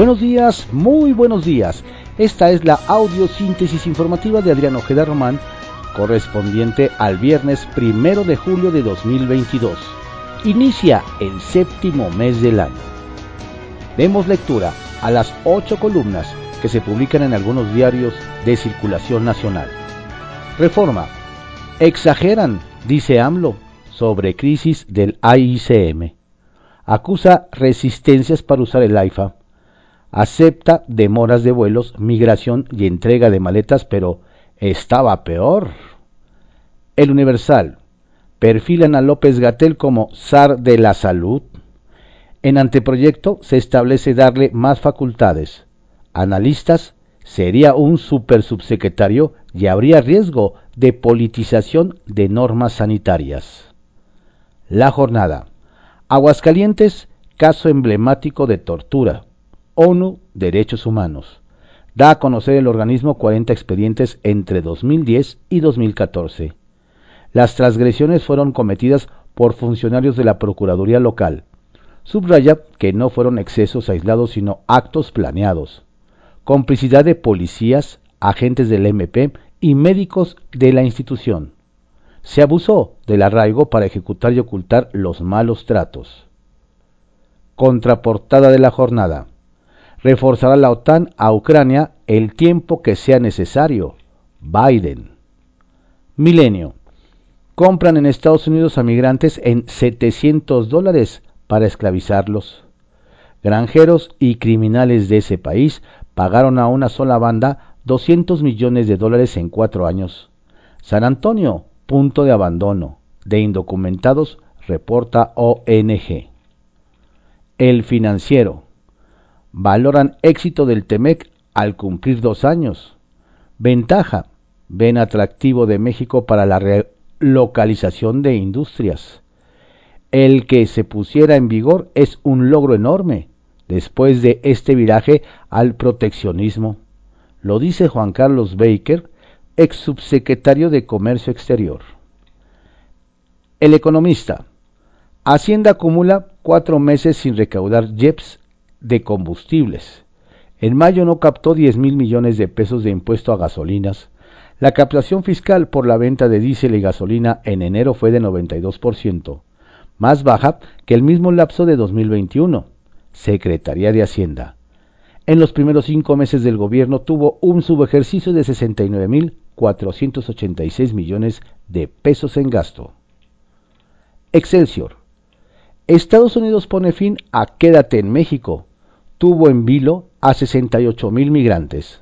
Buenos días, muy buenos días. Esta es la audiosíntesis informativa de Adrián Ojeda Román, correspondiente al viernes primero de julio de 2022. Inicia el séptimo mes del año. Demos lectura a las ocho columnas que se publican en algunos diarios de circulación nacional. Reforma. Exageran, dice AMLO, sobre crisis del AICM. Acusa resistencias para usar el AIFA. Acepta demoras de vuelos, migración y entrega de maletas, pero estaba peor. El Universal. Perfilan a López Gatel como zar de la salud. En anteproyecto se establece darle más facultades. Analistas, sería un supersubsecretario y habría riesgo de politización de normas sanitarias. La jornada. Aguascalientes, caso emblemático de tortura. ONU, Derechos Humanos. Da a conocer el organismo 40 expedientes entre 2010 y 2014. Las transgresiones fueron cometidas por funcionarios de la Procuraduría local. Subraya que no fueron excesos aislados, sino actos planeados. Complicidad de policías, agentes del MP y médicos de la institución. Se abusó del arraigo para ejecutar y ocultar los malos tratos. Contraportada de la jornada. Reforzará la OTAN a Ucrania el tiempo que sea necesario. Biden. Milenio. Compran en Estados Unidos a migrantes en 700 dólares para esclavizarlos. Granjeros y criminales de ese país pagaron a una sola banda 200 millones de dólares en cuatro años. San Antonio, punto de abandono de indocumentados, reporta ONG. El financiero. Valoran éxito del TEMEC al cumplir dos años. Ventaja. Ven atractivo de México para la relocalización de industrias. El que se pusiera en vigor es un logro enorme después de este viraje al proteccionismo. Lo dice Juan Carlos Baker, ex subsecretario de Comercio Exterior. El economista. Hacienda acumula cuatro meses sin recaudar JEPS de combustibles. En mayo no captó 10 mil millones de pesos de impuesto a gasolinas. La captación fiscal por la venta de diésel y gasolina en enero fue de 92%, más baja que el mismo lapso de 2021. Secretaría de Hacienda. En los primeros cinco meses del gobierno tuvo un subejercicio de 69.486 millones de pesos en gasto. Excelsior. Estados Unidos pone fin a Quédate en México. Tuvo en vilo a 68 mil migrantes.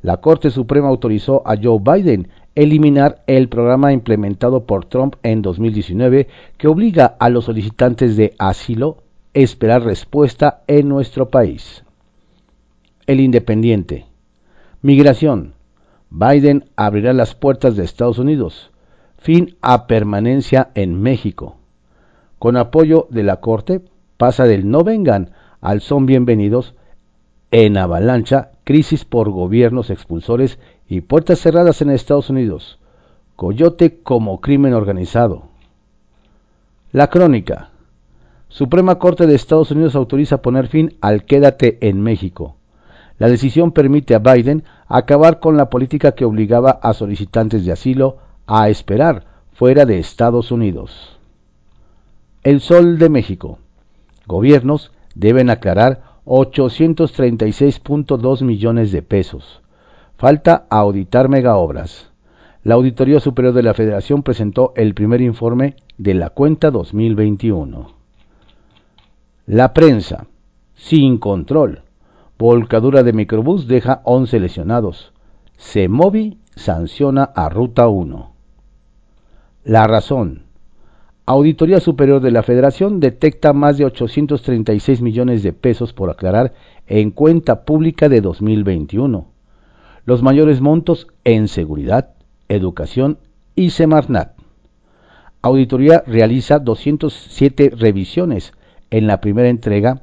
La Corte Suprema autorizó a Joe Biden eliminar el programa implementado por Trump en 2019 que obliga a los solicitantes de asilo a esperar respuesta en nuestro país. El Independiente. Migración. Biden abrirá las puertas de Estados Unidos. Fin a permanencia en México con apoyo de la Corte, pasa del no vengan al son bienvenidos en avalancha, crisis por gobiernos expulsores y puertas cerradas en Estados Unidos. Coyote como crimen organizado. La crónica. Suprema Corte de Estados Unidos autoriza poner fin al quédate en México. La decisión permite a Biden acabar con la política que obligaba a solicitantes de asilo a esperar fuera de Estados Unidos. El Sol de México. Gobiernos deben aclarar 836.2 millones de pesos. Falta auditar megaobras. La Auditoría Superior de la Federación presentó el primer informe de la cuenta 2021. La prensa. Sin control. Volcadura de microbús deja 11 lesionados. Semovi sanciona a Ruta 1. La razón. Auditoría Superior de la Federación detecta más de 836 millones de pesos por aclarar en cuenta pública de 2021. Los mayores montos en seguridad, educación y Semarnat. Auditoría realiza 207 revisiones. En la primera entrega,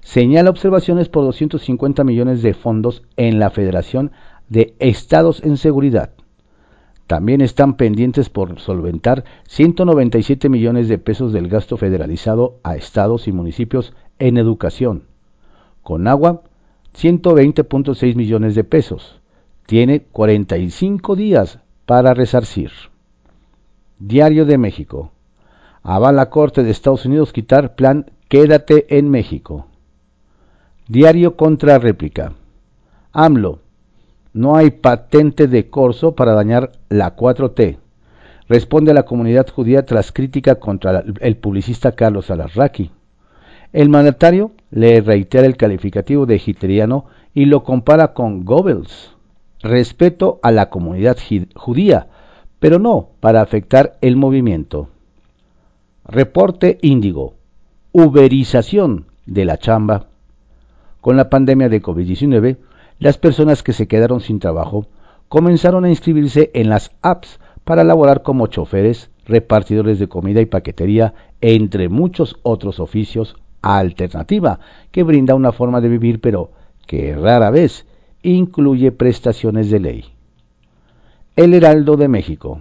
señala observaciones por 250 millones de fondos en la Federación de Estados en Seguridad. También están pendientes por solventar 197 millones de pesos del gasto federalizado a estados y municipios en educación. Con agua 120.6 millones de pesos. Tiene 45 días para resarcir. Diario de México. Avala Corte de Estados Unidos quitar plan Quédate en México. Diario contra réplica. AMLO. No hay patente de corso para dañar la 4T. Responde a la comunidad judía tras crítica contra el publicista Carlos Alarraqui. El mandatario le reitera el calificativo de hitleriano y lo compara con Goebbels. Respeto a la comunidad judía, pero no para afectar el movimiento. Reporte Índigo. Uberización de la chamba. Con la pandemia de COVID-19, las personas que se quedaron sin trabajo comenzaron a inscribirse en las apps para laborar como choferes, repartidores de comida y paquetería, entre muchos otros oficios alternativa que brinda una forma de vivir pero que rara vez incluye prestaciones de ley. El Heraldo de México.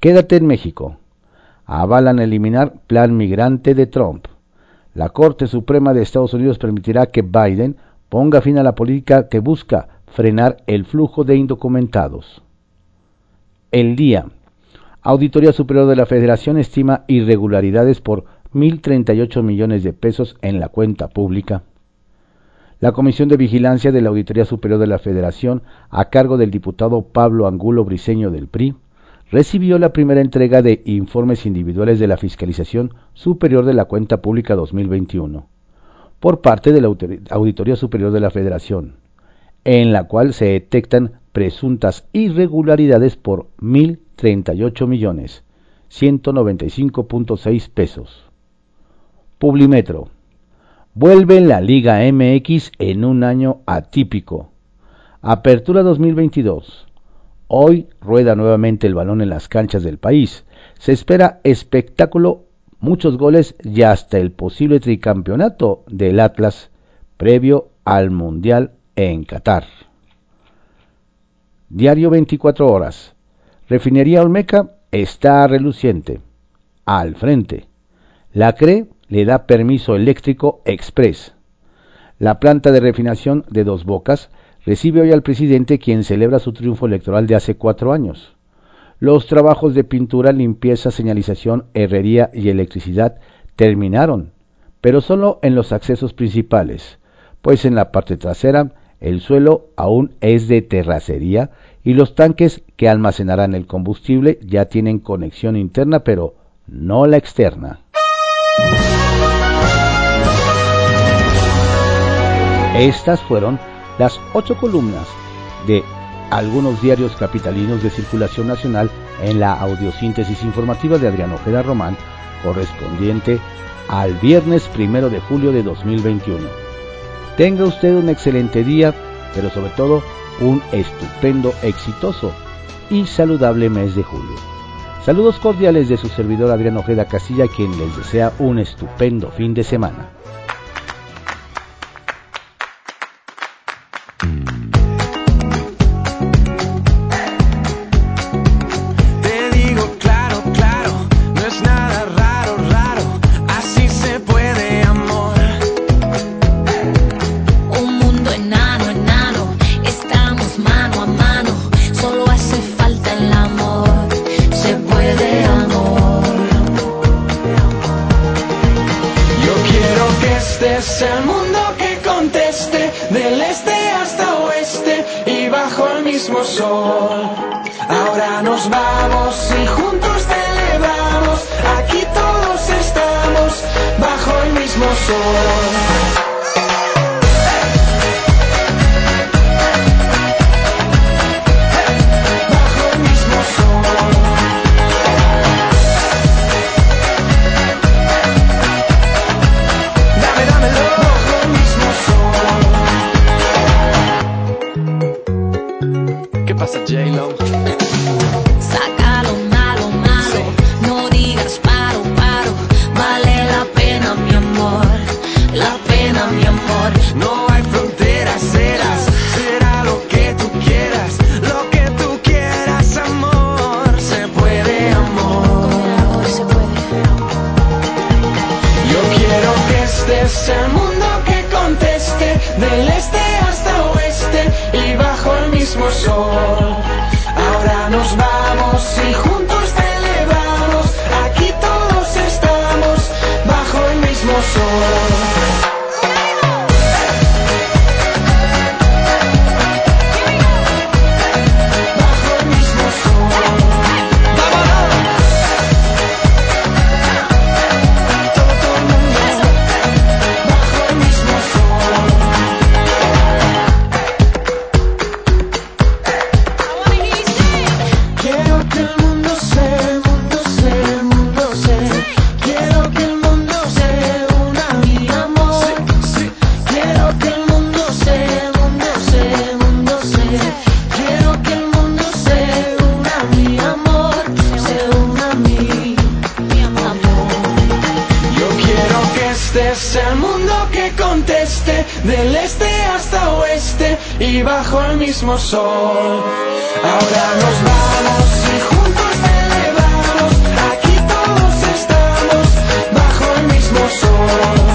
Quédate en México. Avalan eliminar plan migrante de Trump. La Corte Suprema de Estados Unidos permitirá que Biden ponga fin a la política que busca frenar el flujo de indocumentados. El día. Auditoría Superior de la Federación estima irregularidades por 1.038 millones de pesos en la cuenta pública. La Comisión de Vigilancia de la Auditoría Superior de la Federación, a cargo del diputado Pablo Angulo Briceño del PRI, recibió la primera entrega de informes individuales de la Fiscalización Superior de la Cuenta Pública 2021 por parte de la Auditoría Superior de la Federación, en la cual se detectan presuntas irregularidades por 1.038 millones 195.6 pesos. Publimetro. Vuelve la Liga MX en un año atípico. Apertura 2022. Hoy rueda nuevamente el balón en las canchas del país. Se espera espectáculo, muchos goles y hasta el posible tricampeonato del Atlas previo al Mundial en Qatar. Diario 24 horas. Refinería Olmeca está reluciente. Al frente. La CRE le da permiso eléctrico express. La planta de refinación de Dos Bocas recibe hoy al presidente quien celebra su triunfo electoral de hace cuatro años. Los trabajos de pintura, limpieza, señalización, herrería y electricidad terminaron, pero solo en los accesos principales, pues en la parte trasera el suelo aún es de terracería y los tanques que almacenarán el combustible ya tienen conexión interna pero no la externa. Estas fueron las ocho columnas de algunos diarios capitalinos de circulación nacional en la audiosíntesis informativa de Adriano Ojeda Román, correspondiente al viernes primero de julio de 2021. Tenga usted un excelente día, pero sobre todo un estupendo, exitoso y saludable mes de julio. Saludos cordiales de su servidor Adriano Ojeda Casilla, quien les desea un estupendo fin de semana. Ahora nos vamos y juntos celebramos. Aquí todos estamos bajo el mismo sol. del este hasta oeste y bajo el mismo sol. Ahora nos vamos y juntos celebramos, aquí todos estamos bajo el mismo sol.